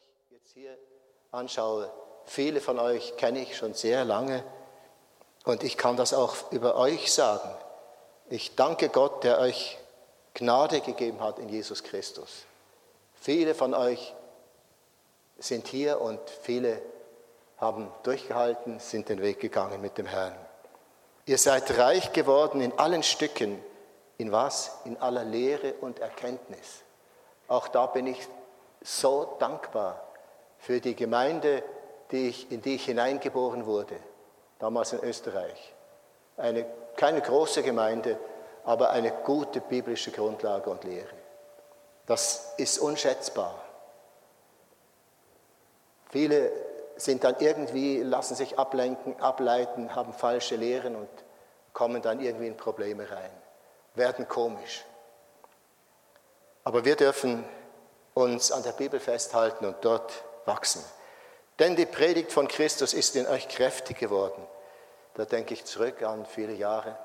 euch jetzt hier anschaue, viele von euch kenne ich schon sehr lange und ich kann das auch über euch sagen. Ich danke Gott, der euch Gnade gegeben hat in Jesus Christus. Viele von euch sind hier und viele haben durchgehalten, sind den Weg gegangen mit dem Herrn. Ihr seid reich geworden in allen Stücken. In was? In aller Lehre und Erkenntnis. Auch da bin ich so dankbar für die Gemeinde, die ich, in die ich hineingeboren wurde, damals in Österreich. Eine, keine große Gemeinde, aber eine gute biblische Grundlage und Lehre. Das ist unschätzbar. Viele sind dann irgendwie, lassen sich ablenken, ableiten, haben falsche Lehren und kommen dann irgendwie in Probleme rein, werden komisch. Aber wir dürfen uns an der Bibel festhalten und dort wachsen. Denn die Predigt von Christus ist in euch kräftig geworden. Da denke ich zurück an viele Jahre.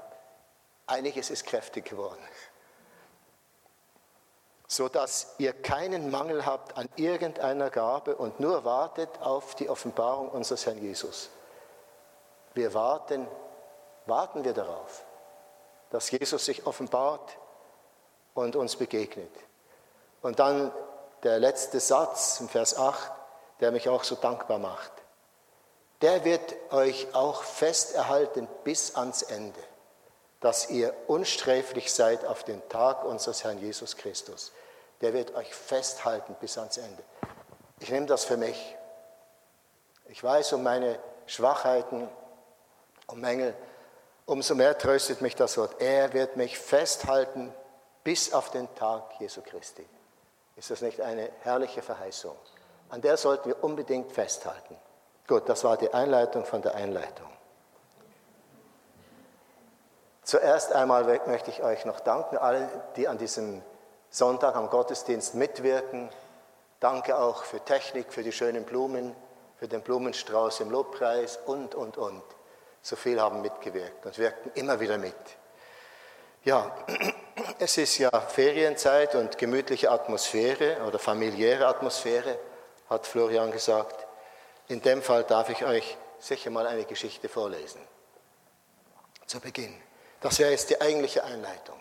Einiges ist kräftig geworden. So dass ihr keinen Mangel habt an irgendeiner Gabe und nur wartet auf die Offenbarung unseres Herrn Jesus. Wir warten, warten wir darauf, dass Jesus sich offenbart und uns begegnet. Und dann der letzte Satz im Vers 8, der mich auch so dankbar macht. Der wird euch auch fest erhalten bis ans Ende, dass ihr unsträflich seid auf den Tag unseres Herrn Jesus Christus. Der wird euch festhalten bis ans Ende. Ich nehme das für mich. Ich weiß um meine Schwachheiten, um Mängel. Umso mehr tröstet mich das Wort. Er wird mich festhalten bis auf den Tag Jesu Christi. Ist das nicht eine herrliche Verheißung? An der sollten wir unbedingt festhalten. Gut, das war die Einleitung von der Einleitung. Zuerst einmal möchte ich euch noch danken, alle, die an diesem Sonntag am Gottesdienst mitwirken. Danke auch für Technik, für die schönen Blumen, für den Blumenstrauß im Lobpreis und, und, und. So viel haben mitgewirkt und wirkten immer wieder mit. Ja, es ist ja Ferienzeit und gemütliche Atmosphäre oder familiäre Atmosphäre, hat Florian gesagt. In dem Fall darf ich euch sicher mal eine Geschichte vorlesen. Zu Beginn. Das wäre jetzt die eigentliche Einleitung.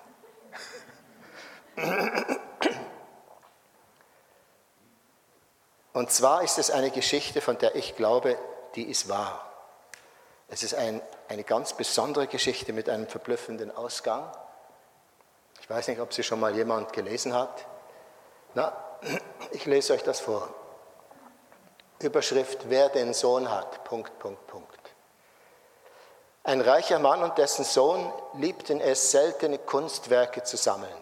Und zwar ist es eine Geschichte, von der ich glaube, die ist wahr. Es ist ein, eine ganz besondere Geschichte mit einem verblüffenden Ausgang. Ich weiß nicht, ob sie schon mal jemand gelesen hat. Na, ich lese euch das vor. Überschrift, wer den Sohn hat, Punkt, Punkt, Punkt. Ein reicher Mann und dessen Sohn liebten es, seltene Kunstwerke zu sammeln.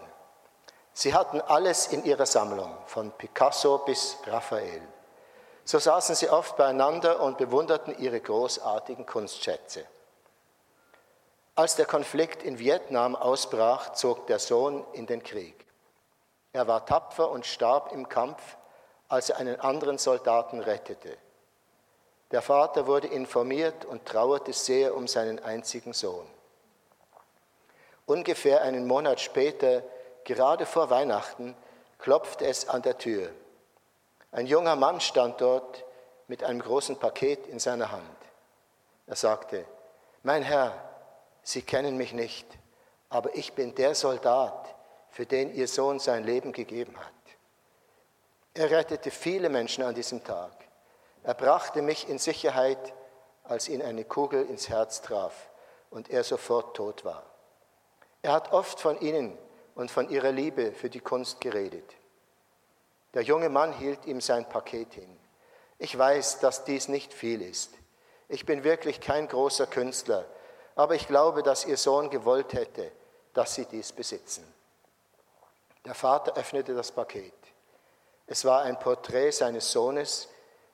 Sie hatten alles in ihrer Sammlung, von Picasso bis Raphael. So saßen sie oft beieinander und bewunderten ihre großartigen Kunstschätze. Als der Konflikt in Vietnam ausbrach, zog der Sohn in den Krieg. Er war tapfer und starb im Kampf, als er einen anderen Soldaten rettete. Der Vater wurde informiert und trauerte sehr um seinen einzigen Sohn. Ungefähr einen Monat später, gerade vor Weihnachten, klopfte es an der Tür. Ein junger Mann stand dort mit einem großen Paket in seiner Hand. Er sagte, mein Herr, Sie kennen mich nicht, aber ich bin der Soldat, für den Ihr Sohn sein Leben gegeben hat. Er rettete viele Menschen an diesem Tag. Er brachte mich in Sicherheit, als ihn eine Kugel ins Herz traf und er sofort tot war. Er hat oft von Ihnen und von Ihrer Liebe für die Kunst geredet. Der junge Mann hielt ihm sein Paket hin. Ich weiß, dass dies nicht viel ist. Ich bin wirklich kein großer Künstler aber ich glaube, dass ihr Sohn gewollt hätte, dass sie dies besitzen. Der Vater öffnete das Paket. Es war ein Porträt seines Sohnes,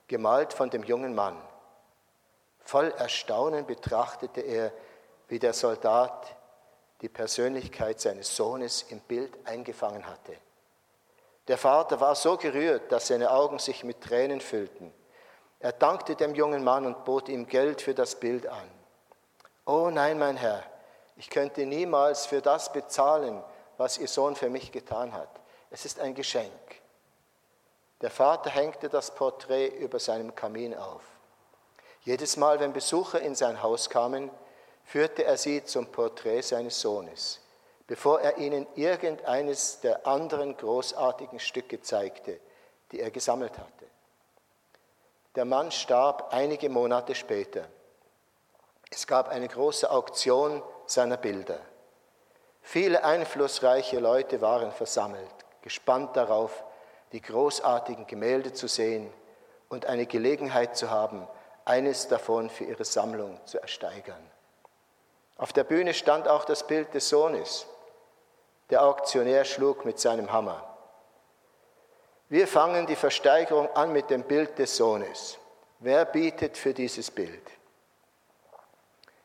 gemalt von dem jungen Mann. Voll Erstaunen betrachtete er, wie der Soldat die Persönlichkeit seines Sohnes im Bild eingefangen hatte. Der Vater war so gerührt, dass seine Augen sich mit Tränen füllten. Er dankte dem jungen Mann und bot ihm Geld für das Bild an. Oh nein, mein Herr, ich könnte niemals für das bezahlen, was Ihr Sohn für mich getan hat. Es ist ein Geschenk. Der Vater hängte das Porträt über seinem Kamin auf. Jedes Mal, wenn Besucher in sein Haus kamen, führte er sie zum Porträt seines Sohnes, bevor er ihnen irgendeines der anderen großartigen Stücke zeigte, die er gesammelt hatte. Der Mann starb einige Monate später. Es gab eine große Auktion seiner Bilder. Viele einflussreiche Leute waren versammelt, gespannt darauf, die großartigen Gemälde zu sehen und eine Gelegenheit zu haben, eines davon für ihre Sammlung zu ersteigern. Auf der Bühne stand auch das Bild des Sohnes. Der Auktionär schlug mit seinem Hammer. Wir fangen die Versteigerung an mit dem Bild des Sohnes. Wer bietet für dieses Bild?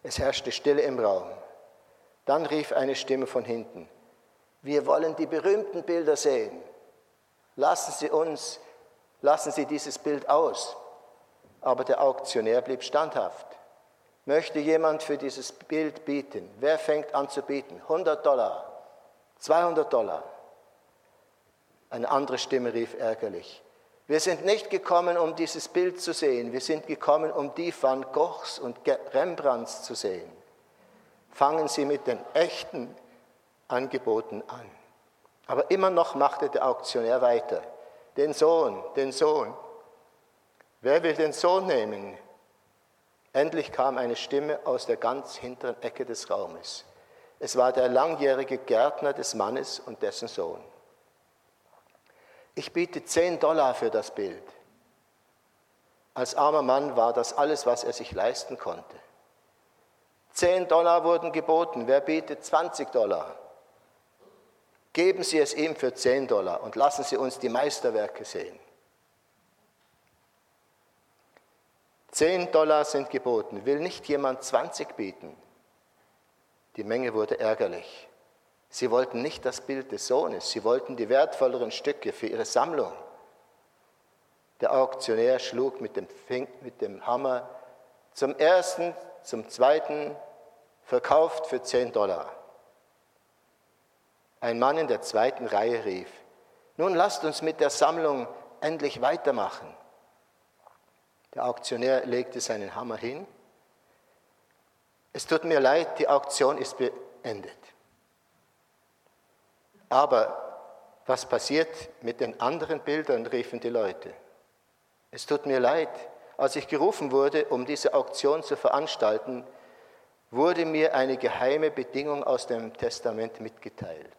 Es herrschte Stille im Raum. Dann rief eine Stimme von hinten, wir wollen die berühmten Bilder sehen. Lassen Sie uns, lassen Sie dieses Bild aus. Aber der Auktionär blieb standhaft. Möchte jemand für dieses Bild bieten? Wer fängt an zu bieten? 100 Dollar, 200 Dollar. Eine andere Stimme rief ärgerlich. Wir sind nicht gekommen, um dieses Bild zu sehen. Wir sind gekommen, um die Van Goghs und Rembrandts zu sehen. Fangen Sie mit den echten Angeboten an. Aber immer noch machte der Auktionär weiter. Den Sohn, den Sohn. Wer will den Sohn nehmen? Endlich kam eine Stimme aus der ganz hinteren Ecke des Raumes. Es war der langjährige Gärtner des Mannes und dessen Sohn ich biete 10 Dollar für das Bild. Als armer Mann war das alles, was er sich leisten konnte. 10 Dollar wurden geboten. Wer bietet 20 Dollar? Geben Sie es ihm für 10 Dollar und lassen Sie uns die Meisterwerke sehen. 10 Dollar sind geboten. Will nicht jemand 20 bieten? Die Menge wurde ärgerlich. Sie wollten nicht das Bild des Sohnes, sie wollten die wertvolleren Stücke für ihre Sammlung. Der Auktionär schlug mit dem, Fink, mit dem Hammer zum ersten, zum zweiten, verkauft für 10 Dollar. Ein Mann in der zweiten Reihe rief, nun lasst uns mit der Sammlung endlich weitermachen. Der Auktionär legte seinen Hammer hin. Es tut mir leid, die Auktion ist beendet. Aber was passiert mit den anderen Bildern, riefen die Leute. Es tut mir leid, als ich gerufen wurde, um diese Auktion zu veranstalten, wurde mir eine geheime Bedingung aus dem Testament mitgeteilt.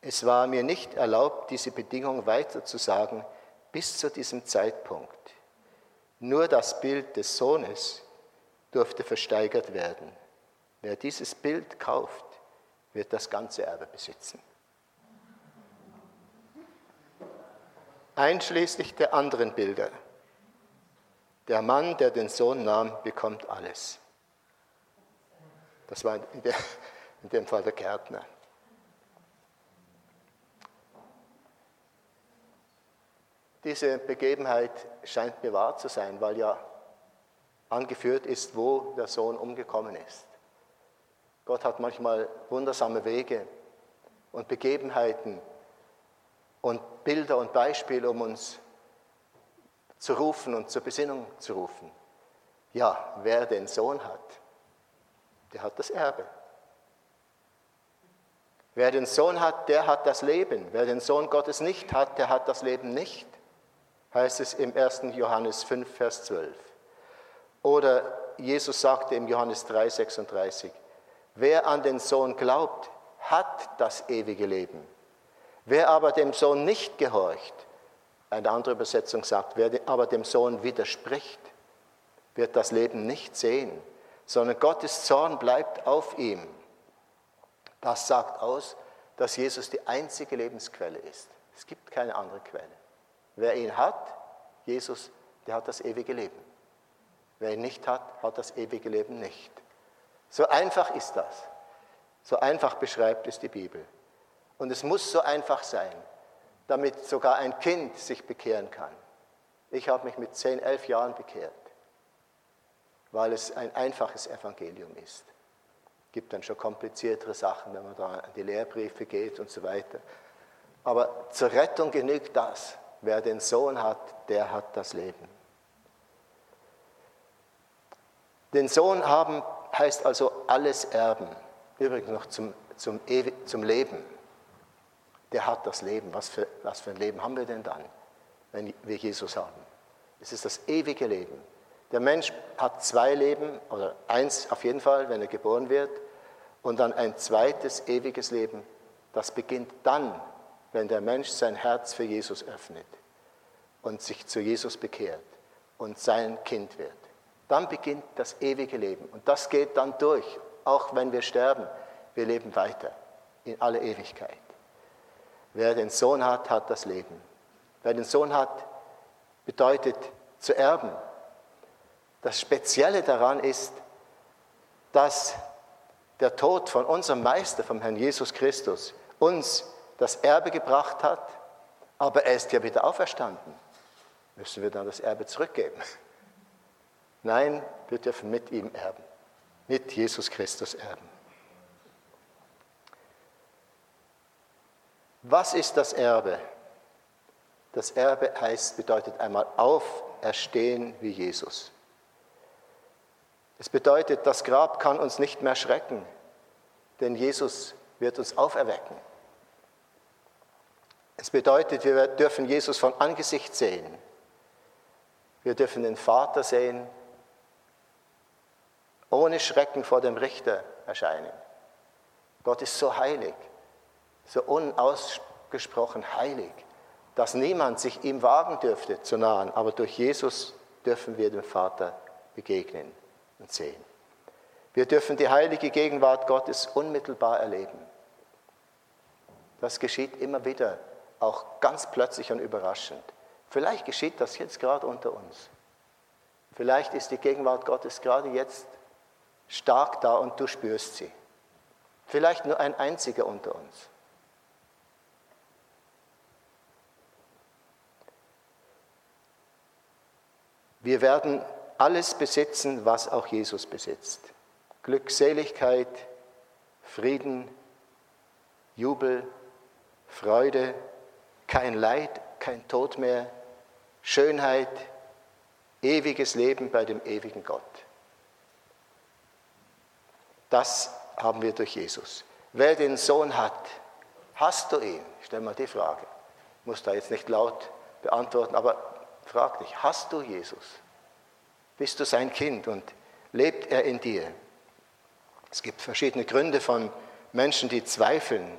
Es war mir nicht erlaubt, diese Bedingung weiterzusagen bis zu diesem Zeitpunkt. Nur das Bild des Sohnes durfte versteigert werden. Wer dieses Bild kauft, wird das ganze Erbe besitzen. Einschließlich der anderen Bilder. Der Mann, der den Sohn nahm, bekommt alles. Das war in, der, in dem Fall der Gärtner. Diese Begebenheit scheint mir wahr zu sein, weil ja angeführt ist, wo der Sohn umgekommen ist. Gott hat manchmal wundersame Wege und Begebenheiten und Bilder und Beispiele, um uns zu rufen und zur Besinnung zu rufen. Ja, wer den Sohn hat, der hat das Erbe. Wer den Sohn hat, der hat das Leben. Wer den Sohn Gottes nicht hat, der hat das Leben nicht, heißt es im 1. Johannes 5, Vers 12. Oder Jesus sagte im Johannes 3, 36, Wer an den Sohn glaubt, hat das ewige Leben. Wer aber dem Sohn nicht gehorcht, eine andere Übersetzung sagt, wer aber dem Sohn widerspricht, wird das Leben nicht sehen, sondern Gottes Zorn bleibt auf ihm. Das sagt aus, dass Jesus die einzige Lebensquelle ist. Es gibt keine andere Quelle. Wer ihn hat, Jesus, der hat das ewige Leben. Wer ihn nicht hat, hat das ewige Leben nicht. So einfach ist das. So einfach beschreibt es die Bibel. Und es muss so einfach sein, damit sogar ein Kind sich bekehren kann. Ich habe mich mit 10, 11 Jahren bekehrt, weil es ein einfaches Evangelium ist. Es gibt dann schon kompliziertere Sachen, wenn man da an die Lehrbriefe geht und so weiter. Aber zur Rettung genügt das. wer den Sohn hat, der hat das Leben. Den Sohn haben heißt also alles erben. Übrigens noch zum, zum, zum Leben. Der hat das Leben. Was für, was für ein Leben haben wir denn dann, wenn wir Jesus haben? Es ist das ewige Leben. Der Mensch hat zwei Leben, oder eins auf jeden Fall, wenn er geboren wird, und dann ein zweites ewiges Leben. Das beginnt dann, wenn der Mensch sein Herz für Jesus öffnet und sich zu Jesus bekehrt und sein Kind wird. Dann beginnt das ewige Leben. Und das geht dann durch, auch wenn wir sterben. Wir leben weiter in alle Ewigkeit. Wer den Sohn hat, hat das Leben. Wer den Sohn hat, bedeutet zu erben. Das Spezielle daran ist, dass der Tod von unserem Meister, vom Herrn Jesus Christus, uns das Erbe gebracht hat, aber er ist ja wieder auferstanden. Müssen wir dann das Erbe zurückgeben? Nein, wir dürfen mit ihm erben, mit Jesus Christus erben. Was ist das Erbe? Das Erbe heißt, bedeutet einmal auferstehen wie Jesus. Es bedeutet, das Grab kann uns nicht mehr schrecken, denn Jesus wird uns auferwecken. Es bedeutet, wir dürfen Jesus von Angesicht sehen. Wir dürfen den Vater sehen, ohne Schrecken vor dem Richter erscheinen. Gott ist so heilig, so unausgesprochen heilig, dass niemand sich ihm wagen dürfte zu nahen, aber durch Jesus dürfen wir dem Vater begegnen und sehen. Wir dürfen die heilige Gegenwart Gottes unmittelbar erleben. Das geschieht immer wieder, auch ganz plötzlich und überraschend. Vielleicht geschieht das jetzt gerade unter uns. Vielleicht ist die Gegenwart Gottes gerade jetzt stark da und du spürst sie. Vielleicht nur ein einziger unter uns. Wir werden alles besitzen, was auch Jesus besitzt. Glückseligkeit, Frieden, Jubel, Freude, kein Leid, kein Tod mehr, Schönheit, ewiges Leben bei dem ewigen Gott. Das haben wir durch Jesus. Wer den Sohn hat, hast du ihn? Ich stelle mal die Frage. Ich muss da jetzt nicht laut beantworten, aber frag dich, hast du Jesus? bist du sein Kind und lebt er in dir. Es gibt verschiedene Gründe von Menschen, die zweifeln.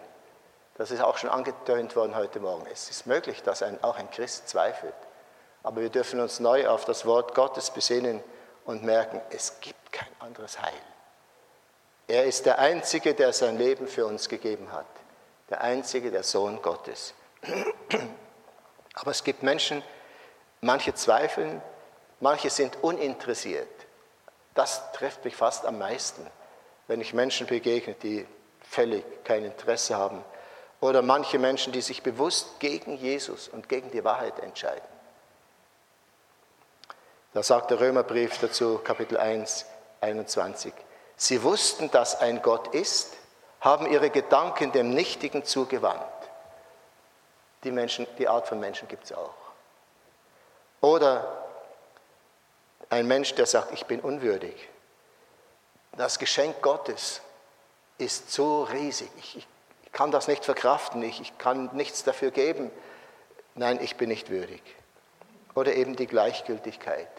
Das ist auch schon angetönt worden heute Morgen. Es ist möglich, dass ein, auch ein Christ zweifelt. Aber wir dürfen uns neu auf das Wort Gottes besinnen und merken, es gibt kein anderes Heil. Er ist der Einzige, der sein Leben für uns gegeben hat. Der Einzige, der Sohn Gottes. Aber es gibt Menschen, manche zweifeln, Manche sind uninteressiert. Das trifft mich fast am meisten, wenn ich Menschen begegne, die völlig kein Interesse haben. Oder manche Menschen, die sich bewusst gegen Jesus und gegen die Wahrheit entscheiden. Da sagt der Römerbrief dazu, Kapitel 1, 21. Sie wussten, dass ein Gott ist, haben ihre Gedanken dem Nichtigen zugewandt. Die, Menschen, die Art von Menschen gibt es auch. Oder ein Mensch, der sagt, ich bin unwürdig. Das Geschenk Gottes ist so riesig. Ich, ich kann das nicht verkraften. Ich, ich kann nichts dafür geben. Nein, ich bin nicht würdig. Oder eben die Gleichgültigkeit.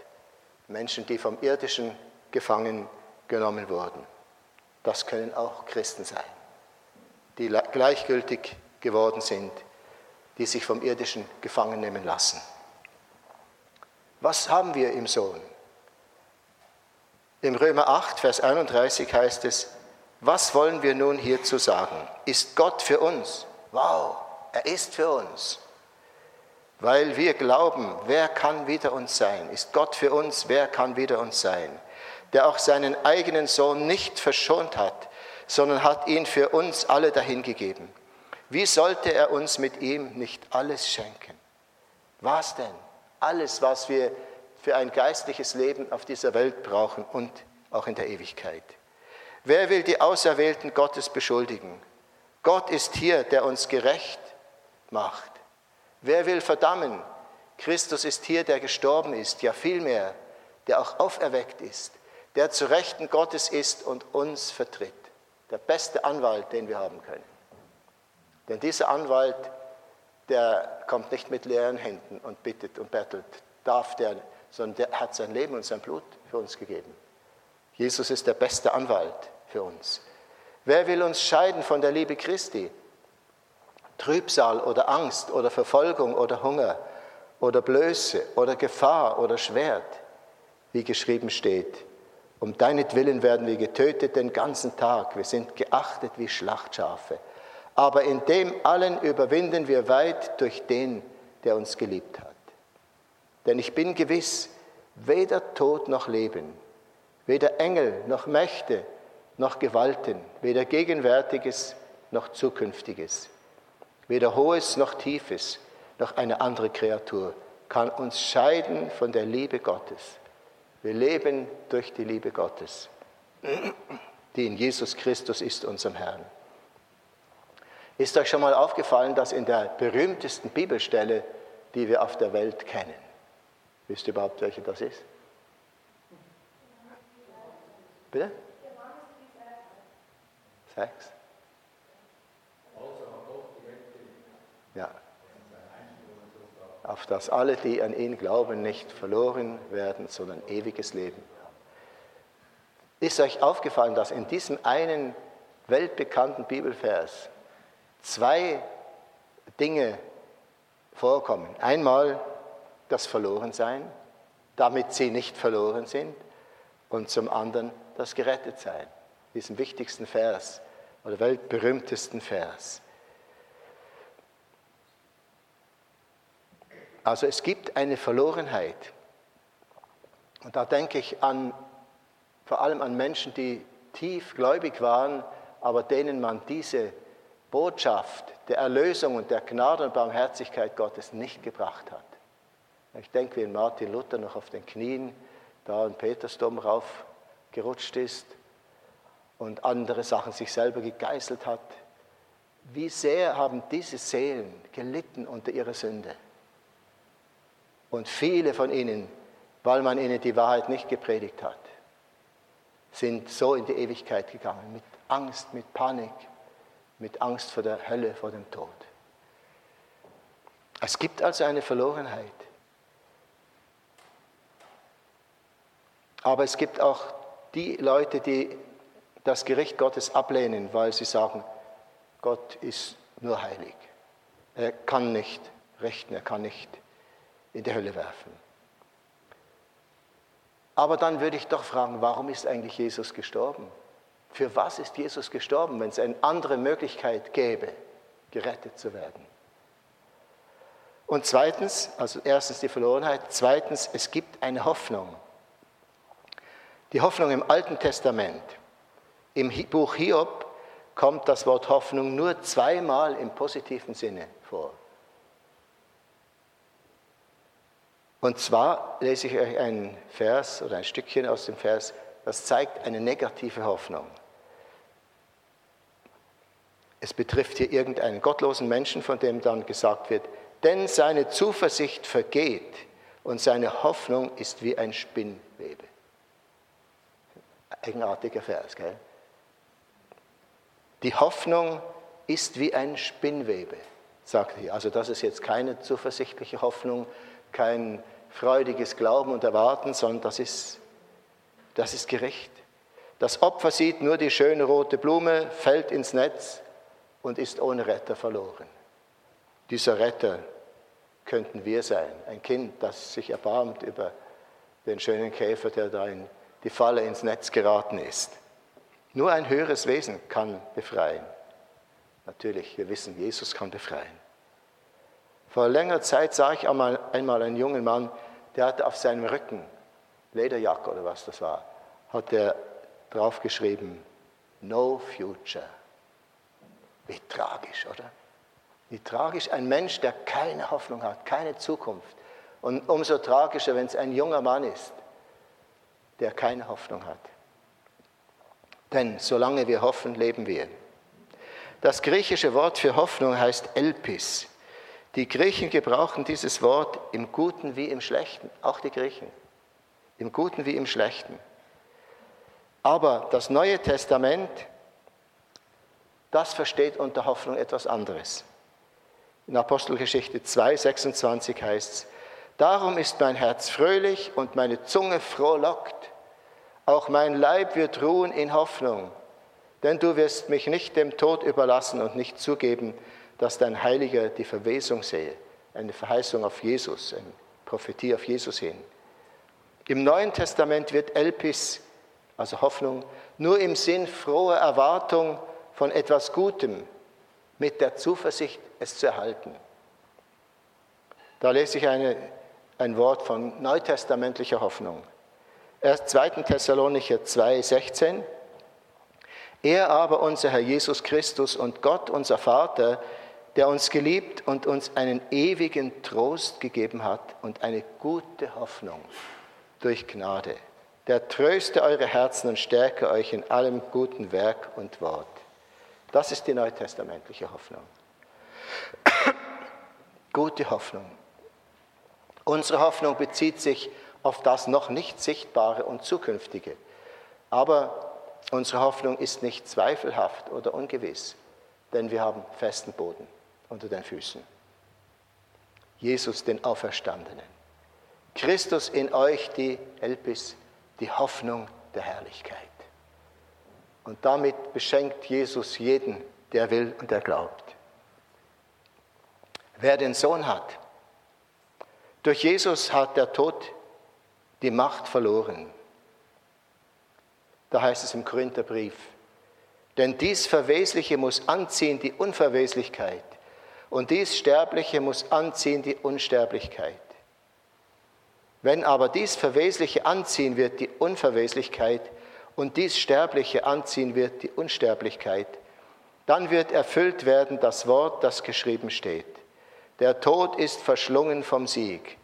Menschen, die vom Irdischen gefangen genommen wurden. Das können auch Christen sein, die gleichgültig geworden sind, die sich vom Irdischen gefangen nehmen lassen. Was haben wir im Sohn? Im Römer 8, Vers 31 heißt es, was wollen wir nun hierzu sagen? Ist Gott für uns? Wow, er ist für uns. Weil wir glauben, wer kann wider uns sein? Ist Gott für uns? Wer kann wider uns sein? Der auch seinen eigenen Sohn nicht verschont hat, sondern hat ihn für uns alle dahingegeben. Wie sollte er uns mit ihm nicht alles schenken? Was denn? Alles, was wir für ein geistliches Leben auf dieser Welt brauchen und auch in der Ewigkeit. Wer will die Auserwählten Gottes beschuldigen? Gott ist hier, der uns gerecht macht. Wer will verdammen? Christus ist hier, der gestorben ist, ja vielmehr, der auch auferweckt ist, der zu Rechten Gottes ist und uns vertritt. Der beste Anwalt, den wir haben können. Denn dieser Anwalt, der kommt nicht mit leeren Händen und bittet und bettelt, darf der, sondern der hat sein Leben und sein Blut für uns gegeben. Jesus ist der beste Anwalt für uns. Wer will uns scheiden von der Liebe Christi? Trübsal oder Angst oder Verfolgung oder Hunger oder Blöße oder Gefahr oder Schwert, wie geschrieben steht. Um deinetwillen werden wir getötet den ganzen Tag. Wir sind geachtet wie Schlachtschafe. Aber in dem allen überwinden wir weit durch den, der uns geliebt hat. Denn ich bin gewiss, weder Tod noch Leben, weder Engel noch Mächte noch Gewalten, weder Gegenwärtiges noch Zukünftiges, weder Hohes noch Tiefes, noch eine andere Kreatur kann uns scheiden von der Liebe Gottes. Wir leben durch die Liebe Gottes, die in Jesus Christus ist, unserem Herrn. Ist euch schon mal aufgefallen, dass in der berühmtesten Bibelstelle, die wir auf der Welt kennen, wisst ihr überhaupt, welche das ist? Bitte? Sechs? Ja. Auf dass alle, die an ihn glauben, nicht verloren werden, sondern ewiges Leben. Ist euch aufgefallen, dass in diesem einen weltbekannten Bibelvers zwei Dinge vorkommen? Einmal das Verlorensein, damit sie nicht verloren sind, und zum anderen das Gerettetsein diesem wichtigsten Vers oder weltberühmtesten Vers. Also es gibt eine Verlorenheit. Und da denke ich an, vor allem an Menschen, die tief gläubig waren, aber denen man diese Botschaft der Erlösung und der Gnade und Barmherzigkeit Gottes nicht gebracht hat. Ich denke, wie Martin Luther noch auf den Knien da in Petersdom raufgerutscht ist und andere Sachen sich selber gegeißelt hat. Wie sehr haben diese Seelen gelitten unter ihrer Sünde? Und viele von ihnen, weil man ihnen die Wahrheit nicht gepredigt hat, sind so in die Ewigkeit gegangen, mit Angst, mit Panik, mit Angst vor der Hölle, vor dem Tod. Es gibt also eine Verlorenheit. Aber es gibt auch die Leute, die das Gericht Gottes ablehnen, weil sie sagen, Gott ist nur heilig. Er kann nicht richten, er kann nicht in die Hölle werfen. Aber dann würde ich doch fragen, warum ist eigentlich Jesus gestorben? Für was ist Jesus gestorben, wenn es eine andere Möglichkeit gäbe, gerettet zu werden? Und zweitens, also erstens die Verlorenheit, zweitens, es gibt eine Hoffnung. Die Hoffnung im Alten Testament. Im Buch Hiob kommt das Wort Hoffnung nur zweimal im positiven Sinne vor. Und zwar lese ich euch einen Vers oder ein Stückchen aus dem Vers, das zeigt eine negative Hoffnung. Es betrifft hier irgendeinen gottlosen Menschen, von dem dann gesagt wird, denn seine Zuversicht vergeht und seine Hoffnung ist wie ein Spinnwebe. Eigenartiger Vers, gell? Die Hoffnung ist wie ein Spinnwebe, sagt er. Also das ist jetzt keine zuversichtliche Hoffnung, kein freudiges Glauben und Erwarten, sondern das ist, das ist Gericht. Das Opfer sieht nur die schöne rote Blume, fällt ins Netz und ist ohne Retter verloren. Dieser Retter könnten wir sein, ein Kind, das sich erbarmt über den schönen Käfer, der da in die Falle ins Netz geraten ist. Nur ein höheres Wesen kann befreien. Natürlich, wir wissen, Jesus kann befreien. Vor längerer Zeit sah ich einmal, einmal einen jungen Mann, der hatte auf seinem Rücken, Lederjacke oder was das war, hat er draufgeschrieben, No Future. Wie tragisch, oder? Wie tragisch ein Mensch, der keine Hoffnung hat, keine Zukunft. Und umso tragischer, wenn es ein junger Mann ist, der keine Hoffnung hat. Denn solange wir hoffen, leben wir. Das griechische Wort für Hoffnung heißt Elpis. Die Griechen gebrauchen dieses Wort im Guten wie im Schlechten, auch die Griechen, im Guten wie im Schlechten. Aber das Neue Testament, das versteht unter Hoffnung etwas anderes. In Apostelgeschichte 2, 26 heißt es, Darum ist mein Herz fröhlich und meine Zunge frohlockt. Auch mein Leib wird ruhen in Hoffnung, denn du wirst mich nicht dem Tod überlassen und nicht zugeben, dass dein Heiliger die Verwesung sehe. Eine Verheißung auf Jesus, eine Prophetie auf Jesus hin. Im Neuen Testament wird Elpis, also Hoffnung, nur im Sinn froher Erwartung von etwas Gutem mit der Zuversicht, es zu erhalten. Da lese ich eine, ein Wort von neutestamentlicher Hoffnung. Erst 2. Thessalonicher 2, 16. Er aber, unser Herr Jesus Christus und Gott, unser Vater, der uns geliebt und uns einen ewigen Trost gegeben hat und eine gute Hoffnung durch Gnade. Der tröste eure Herzen und stärke euch in allem guten Werk und Wort. Das ist die neutestamentliche Hoffnung. Gute Hoffnung. Unsere Hoffnung bezieht sich auf das noch nicht Sichtbare und Zukünftige. Aber unsere Hoffnung ist nicht zweifelhaft oder ungewiss, denn wir haben festen Boden unter den Füßen. Jesus, den Auferstandenen. Christus in euch, die Elpis, die Hoffnung der Herrlichkeit. Und damit beschenkt Jesus jeden, der will und der glaubt. Wer den Sohn hat, durch Jesus hat der Tod die Macht verloren. Da heißt es im Korintherbrief, denn dies Verwesliche muss anziehen die Unverweslichkeit und dies Sterbliche muss anziehen die Unsterblichkeit. Wenn aber dies Verwesliche anziehen wird die Unverweslichkeit und dies Sterbliche anziehen wird die Unsterblichkeit, dann wird erfüllt werden das Wort, das geschrieben steht. Der Tod ist verschlungen vom Sieg.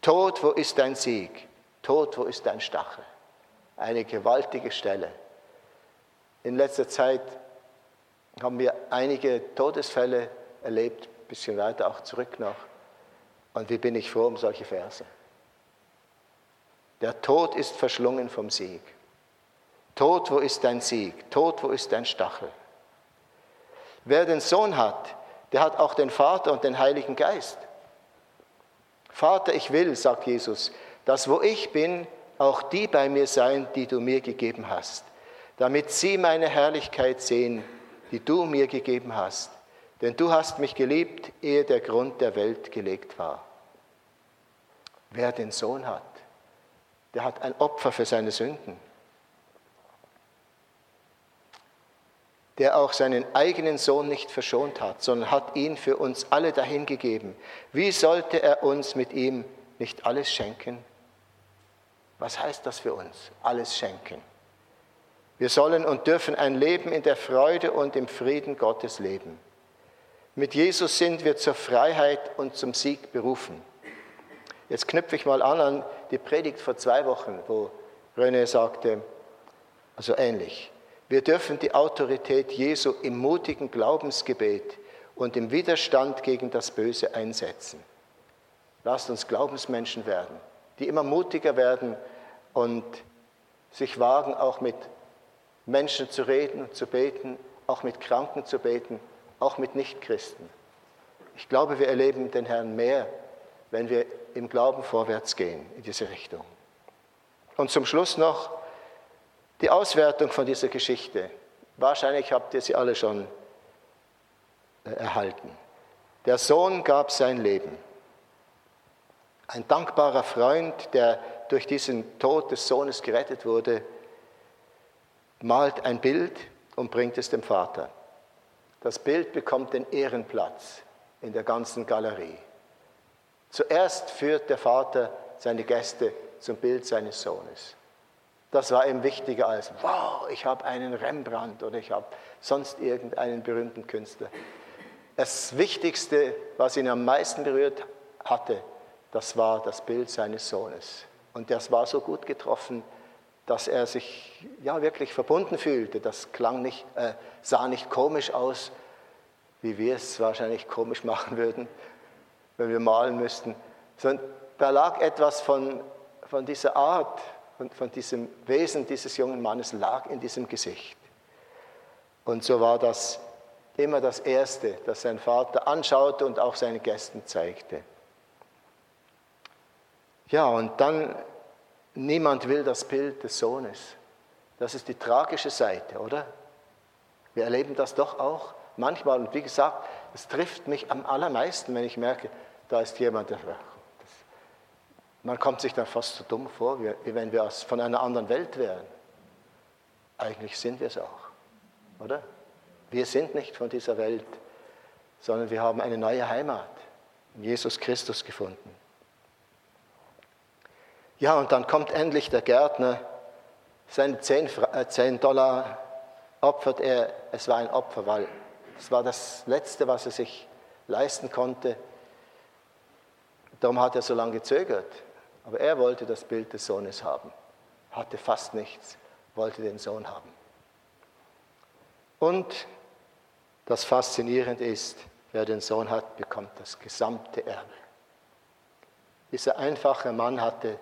Tod, wo ist dein Sieg? Tod, wo ist dein Stachel? Eine gewaltige Stelle. In letzter Zeit haben wir einige Todesfälle erlebt, bisschen weiter auch zurück noch. Und wie bin ich froh um solche Verse. Der Tod ist verschlungen vom Sieg. Tod, wo ist dein Sieg? Tod, wo ist dein Stachel? Wer den Sohn hat, der hat auch den Vater und den Heiligen Geist. Vater, ich will, sagt Jesus, dass wo ich bin, auch die bei mir seien, die du mir gegeben hast, damit sie meine Herrlichkeit sehen, die du mir gegeben hast. Denn du hast mich geliebt, ehe der Grund der Welt gelegt war. Wer den Sohn hat, der hat ein Opfer für seine Sünden. Der auch seinen eigenen Sohn nicht verschont hat, sondern hat ihn für uns alle dahingegeben. Wie sollte er uns mit ihm nicht alles schenken? Was heißt das für uns? Alles schenken. Wir sollen und dürfen ein Leben in der Freude und im Frieden Gottes leben. Mit Jesus sind wir zur Freiheit und zum Sieg berufen. Jetzt knüpfe ich mal an an die Predigt vor zwei Wochen, wo René sagte, also ähnlich. Wir dürfen die Autorität Jesu im mutigen Glaubensgebet und im Widerstand gegen das Böse einsetzen. Lasst uns Glaubensmenschen werden, die immer mutiger werden und sich wagen, auch mit Menschen zu reden und zu beten, auch mit Kranken zu beten, auch mit Nichtchristen. Ich glaube, wir erleben den Herrn mehr, wenn wir im Glauben vorwärts gehen in diese Richtung. Und zum Schluss noch die Auswertung von dieser Geschichte. Wahrscheinlich habt ihr sie alle schon äh, erhalten. Der Sohn gab sein Leben. Ein dankbarer Freund, der durch diesen Tod des Sohnes gerettet wurde, malt ein Bild und bringt es dem Vater. Das Bild bekommt den Ehrenplatz in der ganzen Galerie. Zuerst führt der Vater seine Gäste zum Bild seines Sohnes. Das war ihm wichtiger als, wow, ich habe einen Rembrandt oder ich habe sonst irgendeinen berühmten Künstler. Das Wichtigste, was ihn am meisten berührt hatte, das war das Bild seines Sohnes. Und das war so gut getroffen, dass er sich ja wirklich verbunden fühlte. Das klang nicht, äh, sah nicht komisch aus, wie wir es wahrscheinlich komisch machen würden. wenn wir malen müssten. Sondern da lag etwas von, von dieser Art, von, von diesem Wesen dieses jungen Mannes, lag in diesem Gesicht. Und so war das immer das Erste, das sein Vater anschaute und auch seinen Gästen zeigte. Ja, und dann, niemand will das Bild des Sohnes. Das ist die tragische Seite, oder? Wir erleben das doch auch manchmal. Und wie gesagt, es trifft mich am allermeisten, wenn ich merke, da ist jemand, der. Man kommt sich dann fast so dumm vor, wie wenn wir von einer anderen Welt wären. Eigentlich sind wir es auch, oder? Wir sind nicht von dieser Welt, sondern wir haben eine neue Heimat in Jesus Christus gefunden. Ja, und dann kommt endlich der Gärtner, seine 10, 10 äh, Dollar opfert er, es war ein Opfer, weil es war das Letzte, was er sich leisten konnte. Darum hat er so lange gezögert. Aber er wollte das Bild des Sohnes haben, hatte fast nichts, wollte den Sohn haben. Und das Faszinierende ist, wer den Sohn hat, bekommt das gesamte Erbe. Dieser einfache Mann hatte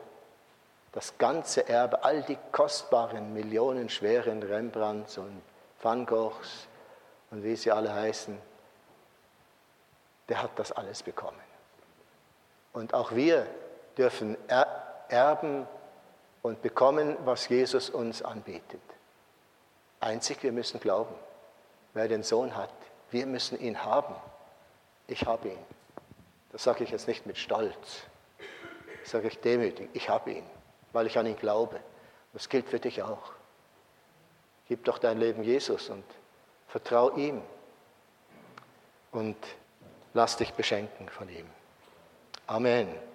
das ganze Erbe, all die kostbaren, millionenschweren Rembrandts und Van Goghs und wie sie alle heißen, der hat das alles bekommen. Und auch wir dürfen erben und bekommen, was Jesus uns anbietet. Einzig, wir müssen glauben. Wer den Sohn hat, wir müssen ihn haben. Ich habe ihn. Das sage ich jetzt nicht mit Stolz. Das sage ich demütig. Ich habe ihn, weil ich an ihn glaube. Das gilt für dich auch. Gib doch dein Leben Jesus und vertrau ihm. Und lass dich beschenken von ihm. Amen.